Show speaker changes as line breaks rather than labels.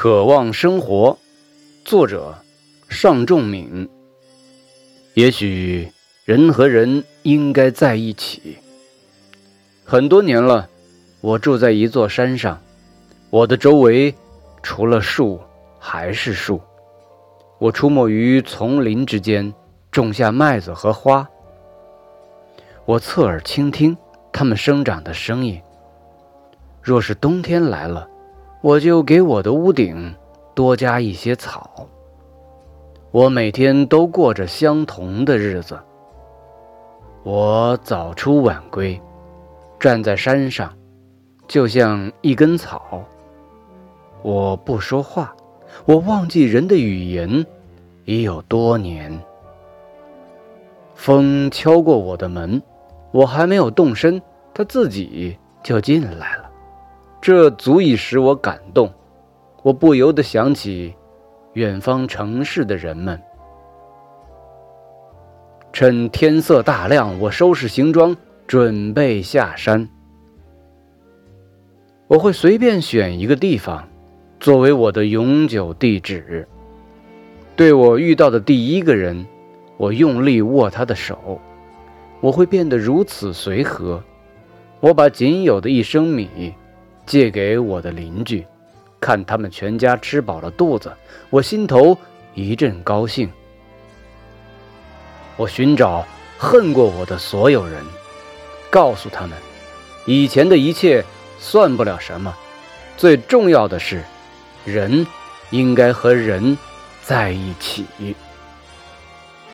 渴望生活，作者尚仲敏。也许人和人应该在一起。很多年了，我住在一座山上，我的周围除了树还是树。我出没于丛林之间，种下麦子和花。我侧耳倾听它们生长的声音。若是冬天来了，我就给我的屋顶多加一些草。我每天都过着相同的日子。我早出晚归，站在山上，就像一根草。我不说话，我忘记人的语言已有多年。风敲过我的门，我还没有动身，它自己就进来了。这足以使我感动，我不由得想起远方城市的人们。趁天色大亮，我收拾行装，准备下山。我会随便选一个地方，作为我的永久地址。对我遇到的第一个人，我用力握他的手。我会变得如此随和。我把仅有的一升米。借给我的邻居，看他们全家吃饱了肚子，我心头一阵高兴。我寻找恨过我的所有人，告诉他们，以前的一切算不了什么，最重要的是，人应该和人在一起。